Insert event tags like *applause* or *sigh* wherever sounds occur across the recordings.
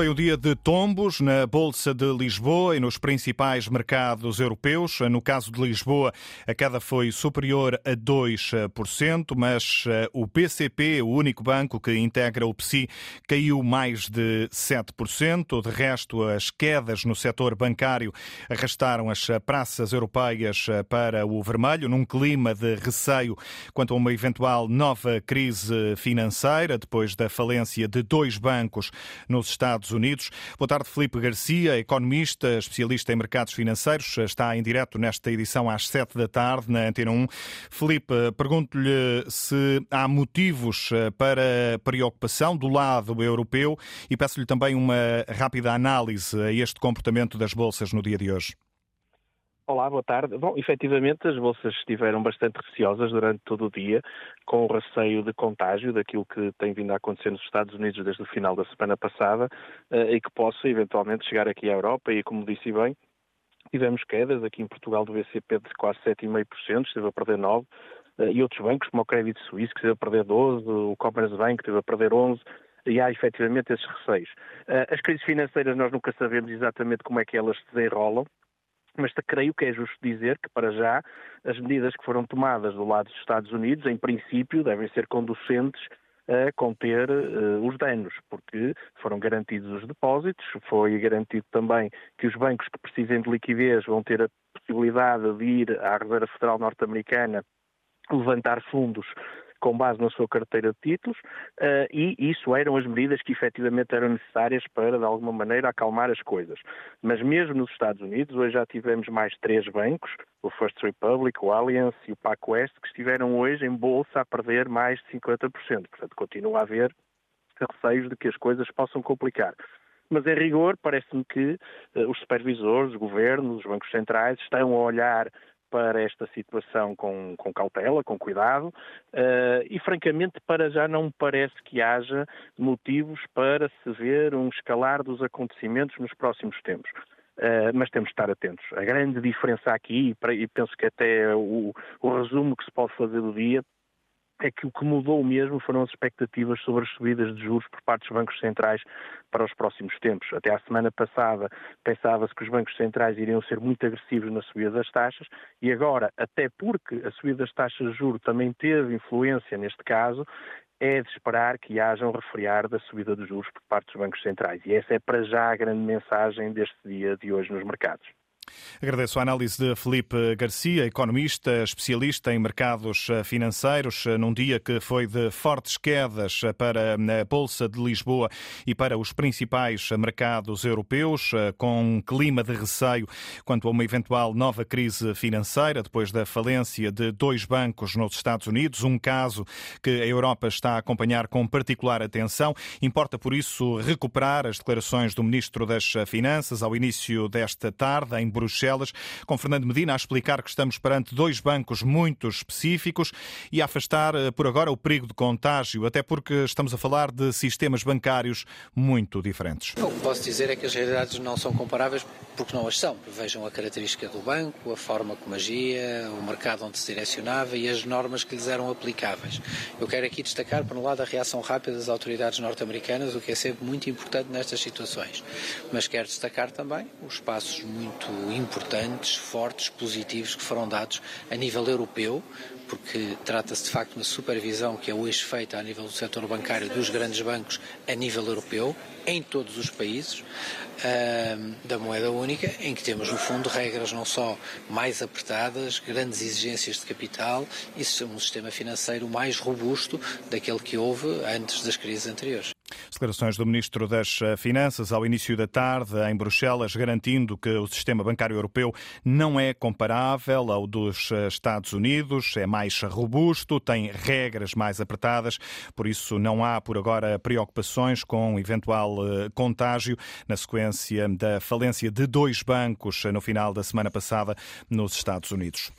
Foi o dia de tombos na Bolsa de Lisboa e nos principais mercados europeus. No caso de Lisboa, a queda foi superior a 2%, mas eh, o BCP, o único banco que integra o PSI, caiu mais de 7%. De resto, as quedas no setor bancário arrastaram as praças europeias eh, para o vermelho, num clima de receio quanto a uma eventual nova crise financeira, depois da falência de dois bancos nos Estados Unidos. Boa tarde, Felipe Garcia, economista, especialista em mercados financeiros, está em direto nesta edição às sete da tarde na Antena 1. Felipe, pergunto-lhe se há motivos eh, para preocupação do lado europeu e peço-lhe também uma rápida análise a este comportamento das bolsas no dia de hoje. Olá, boa tarde. Bom, efetivamente as bolsas estiveram bastante receosas durante todo o dia, com o receio de contágio daquilo que tem vindo a acontecer nos Estados Unidos desde o final da semana passada eh, e que possa eventualmente chegar aqui à Europa e, como disse bem, tivemos quedas aqui em Portugal do BCP de quase 7,5%, esteve a perder 9%, eh, e outros bancos, como o Crédito Suíço, que esteve a perder 12%, o Commerce Bank, que esteve a perder 11%, e há efetivamente esses receios. Eh, as crises financeiras nós nunca sabemos exatamente como é que elas se desenrolam, mas creio que é justo dizer que, para já, as medidas que foram tomadas do lado dos Estados Unidos, em princípio, devem ser conducentes a conter uh, os danos, porque foram garantidos os depósitos, foi garantido também que os bancos que precisem de liquidez vão ter a possibilidade de ir à Reserva Federal Norte-Americana levantar fundos com base na sua carteira de títulos, uh, e isso eram as medidas que efetivamente eram necessárias para, de alguma maneira, acalmar as coisas. Mas mesmo nos Estados Unidos, hoje já tivemos mais três bancos, o First Republic, o Allianz e o PacWest, que estiveram hoje em bolsa a perder mais de 50%. Portanto, continua a haver receios de que as coisas possam complicar. Mas, em rigor, parece-me que uh, os supervisores, os governos, os bancos centrais estão a olhar para esta situação com, com cautela, com cuidado, uh, e francamente para já não me parece que haja motivos para se ver um escalar dos acontecimentos nos próximos tempos. Uh, mas temos de estar atentos. A grande diferença aqui, e penso que até o, o resumo que se pode fazer do dia, é que o que mudou mesmo foram as expectativas sobre as subidas de juros por parte dos bancos centrais para os próximos tempos. Até à semana passada pensava-se que os bancos centrais iriam ser muito agressivos na subida das taxas e agora, até porque a subida das taxas de juros também teve influência neste caso, é de esperar que haja um refriar da subida dos juros por parte dos bancos centrais. E essa é para já a grande mensagem deste dia de hoje nos mercados. Agradeço a análise de Felipe Garcia, economista, especialista em mercados financeiros, num dia que foi de fortes quedas para a Bolsa de Lisboa e para os principais mercados europeus, com um clima de receio quanto a uma eventual nova crise financeira, depois da falência de dois bancos nos Estados Unidos, um caso que a Europa está a acompanhar com particular atenção. Importa, por isso, recuperar as declarações do Ministro das Finanças ao início desta tarde, em Bruxelas, com Fernando Medina a explicar que estamos perante dois bancos muito específicos e a afastar eh, por agora o perigo de contágio, até porque estamos a falar de sistemas bancários muito diferentes. O que posso dizer é que as realidades não são comparáveis porque não as são. Vejam a característica do banco, a forma como agia, o mercado onde se direcionava e as normas que lhes eram aplicáveis. Eu quero aqui destacar, por um lado, a reação rápida das autoridades norte-americanas, o que é sempre muito importante nestas situações. Mas quero destacar também os passos muito importantes, fortes, positivos que foram dados a nível europeu, porque trata-se de facto de uma supervisão que é hoje feita a nível do setor bancário dos grandes bancos a nível europeu, em todos os países uh, da moeda única, em que temos, no fundo, regras não só mais apertadas, grandes exigências de capital e um sistema financeiro mais robusto daquele que houve antes das crises anteriores. Declarações do Ministro das Finanças ao início da tarde em Bruxelas, garantindo que o sistema bancário europeu não é comparável ao dos Estados Unidos, é mais robusto, tem regras mais apertadas, por isso não há por agora preocupações com eventual eh, contágio. Na sequência da falência de dois bancos no final da semana passada nos Estados Unidos.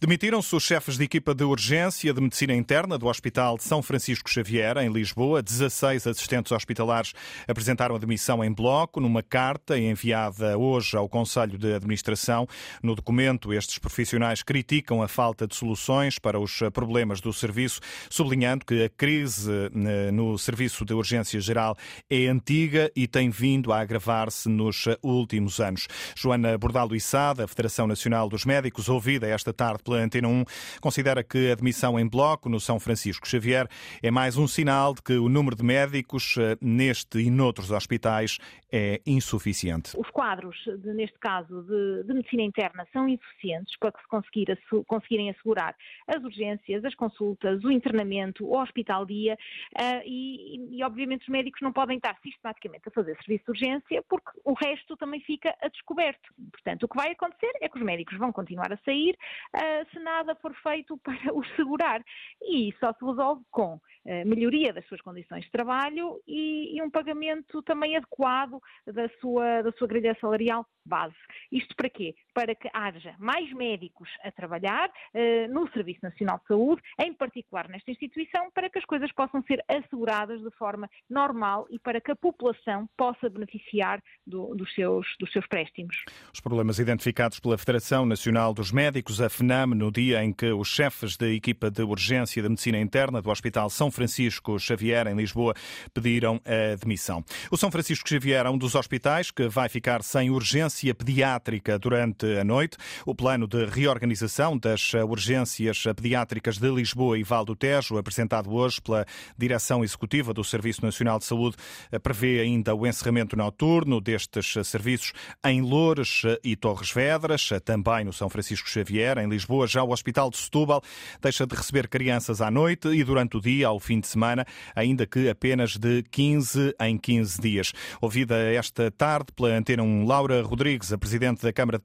Demitiram-se os chefes de equipa de urgência de medicina interna do Hospital de São Francisco Xavier, em Lisboa, 16 assistentes hospitalares apresentaram admissão em bloco numa carta enviada hoje ao Conselho de Administração. No documento, estes profissionais criticam a falta de soluções para os problemas do serviço, sublinhando que a crise eh, no serviço de urgência geral é antiga e tem vindo a agravar-se nos últimos anos. Joana Bordalo Içada, Federação Nacional dos Médicos, ouvida esta tarde pela Antena 1, considera que a admissão em bloco no São Francisco Xavier é mais um sinal de que o número de médicos neste e noutros hospitais é insuficiente. Os quadros, de, neste caso, de, de, medicina interna são insuficientes para que se conseguir, conseguirem assegurar as urgências, as consultas, o internamento, o hospital-dia uh, e, e, obviamente, os médicos não podem estar sistematicamente a fazer serviço de urgência porque o resto também fica a descoberto. Portanto, o que vai acontecer é que os médicos vão continuar a sair uh, se nada for feito *laughs* para os segurar. E só se resolve com uh, melhoria das suas condições de trabalho e, e um pagamento também adequado da sua, da sua grelha salarial base. Isto para quê? Para que haja mais médicos a trabalhar uh, no Serviço Nacional de Saúde, em particular nesta instituição, para que as coisas possam ser asseguradas de forma normal e para que a população possa beneficiar do, dos, seus, dos seus préstimos. Os problemas identificados pela Federação Nacional dos Médicos, a FNAM, no dia em que os chefes da equipa de urgência da medicina interna do Hospital São Francisco Xavier, em Lisboa, pediram a demissão. O São Francisco Xavier é um dos hospitais que vai ficar sem urgência pediátrica durante a noite. O plano de reorganização das urgências pediátricas de Lisboa e Val do Tejo, apresentado hoje pela Direção Executiva do Serviço Nacional de Saúde, prevê ainda o encerramento noturno destes serviços em Loures e Torres Vedras, também no São Francisco Xavier, em Lisboa. Já o Hospital de Setúbal deixa de receber crianças à noite e durante o dia, ao fim de semana, ainda que apenas de 15 em 15 dias. Ouvida esta tarde pela Antena 1, Laura Rodrigues, a Presidente da Câmara de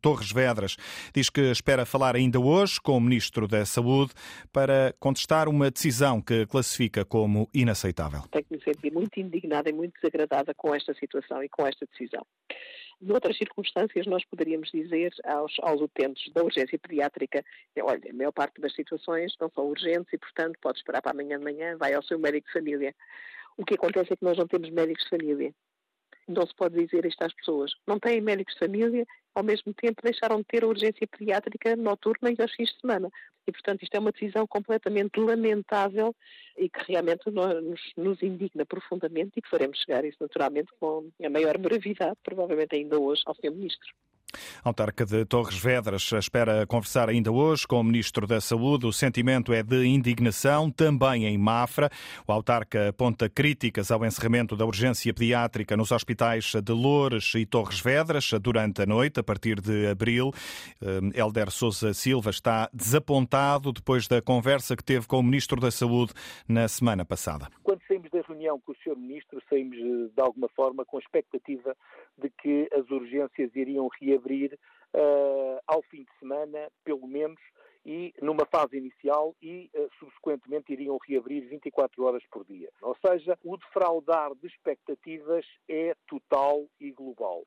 Torres Vedras, diz que espera falar ainda hoje com o Ministro da Saúde para contestar uma decisão que classifica como inaceitável. Tenho que me sentir muito indignada e muito desagradada com esta situação e com esta decisão. Noutras circunstâncias, nós poderíamos dizer aos, aos utentes da urgência pediátrica: olha, a maior parte das situações não são urgentes e, portanto, pode esperar para amanhã de manhã, vai ao seu médico de família. O que acontece é que nós não temos médicos de família. Não se pode dizer isto às pessoas. Não têm médicos de família, ao mesmo tempo deixaram de ter a urgência pediátrica noturna e aos fins de semana. E, portanto, isto é uma decisão completamente lamentável e que realmente nos, nos indigna profundamente e que faremos chegar isso naturalmente com a maior brevidade, provavelmente ainda hoje, ao Sr. Ministro. Autarca de Torres Vedras espera conversar ainda hoje com o Ministro da Saúde. O sentimento é de indignação, também em Mafra. O autarca aponta críticas ao encerramento da urgência pediátrica nos hospitais de Loures e Torres Vedras durante a noite, a partir de abril. Helder Sousa Silva está desapontado depois da conversa que teve com o Ministro da Saúde na semana passada. Quando saímos da reunião com o Sr. Ministro, saímos eh, de alguma forma com a expectativa de que as urgências iriam reabrir uh, ao fim de semana, pelo menos, e numa fase inicial e uh, subsequentemente iriam reabrir 24 horas por dia. Ou seja, o defraudar de expectativas é total e global.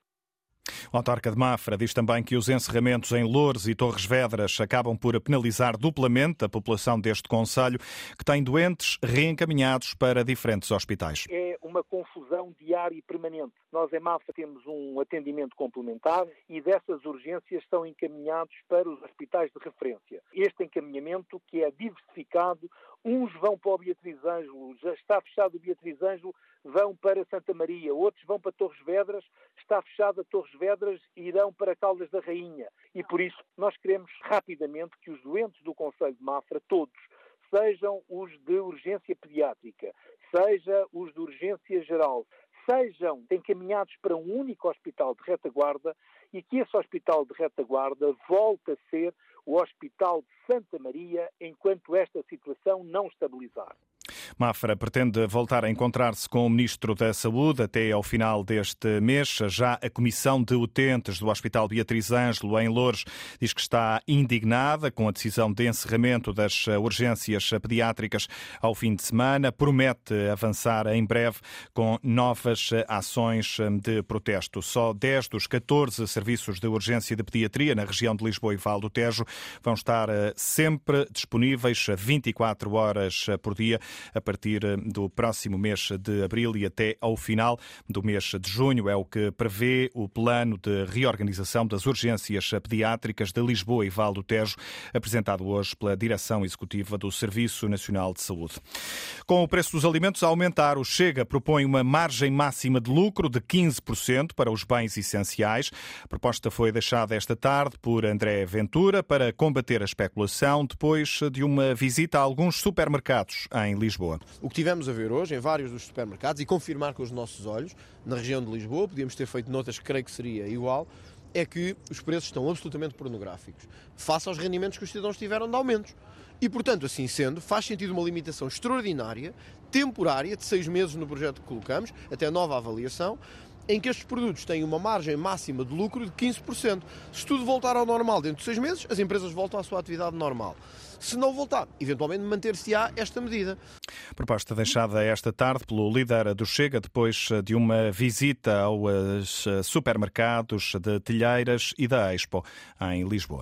O autarca de Mafra diz também que os encerramentos em Loures e Torres Vedras acabam por penalizar duplamente a população deste Conselho, que tem doentes reencaminhados para diferentes hospitais. É uma confusão diária e permanente. Nós em Mafra temos um atendimento complementar e dessas urgências são encaminhados para os hospitais de referência. Este encaminhamento, que é diversificado, uns vão para o Beatriz Ângelo, já está fechado o Beatriz Ângelo, vão para Santa Maria, outros vão para Torres Vedras, está fechada Torres Vedras e irão para Caldas da Rainha. E por isso nós queremos rapidamente que os doentes do Conselho de Mafra, todos, sejam os de urgência pediátrica, seja os de urgência geral, sejam encaminhados para um único hospital de retaguarda e que esse hospital de retaguarda volte a ser o Hospital de Santa Maria enquanto esta situação não estabilizar. Mafra pretende voltar a encontrar-se com o Ministro da Saúde até ao final deste mês. Já a Comissão de Utentes do Hospital Beatriz Ângelo, em Loures, diz que está indignada com a decisão de encerramento das urgências pediátricas ao fim de semana. Promete avançar em breve com novas ações de protesto. Só 10 dos 14 serviços de urgência de pediatria na região de Lisboa e Val do Tejo vão estar sempre disponíveis 24 horas por dia. A partir do próximo mês de abril e até ao final do mês de junho. É o que prevê o plano de reorganização das urgências pediátricas de Lisboa e Val do Tejo, apresentado hoje pela Direção Executiva do Serviço Nacional de Saúde. Com o preço dos alimentos a aumentar, o Chega propõe uma margem máxima de lucro de 15% para os bens essenciais. A proposta foi deixada esta tarde por André Ventura para combater a especulação depois de uma visita a alguns supermercados em Lisboa. O que tivemos a ver hoje em vários dos supermercados e confirmar com os nossos olhos, na região de Lisboa, podíamos ter feito notas que creio que seria igual, é que os preços estão absolutamente pornográficos, face aos rendimentos que os cidadãos tiveram de aumentos. E, portanto, assim sendo, faz sentido uma limitação extraordinária, temporária, de seis meses no projeto que colocamos, até nova avaliação, em que estes produtos têm uma margem máxima de lucro de 15%. Se tudo voltar ao normal dentro de seis meses, as empresas voltam à sua atividade normal. Se não voltar, eventualmente manter-se-á esta medida. Proposta deixada esta tarde pelo líder do Chega depois de uma visita aos supermercados de Telheiras e da Expo em Lisboa.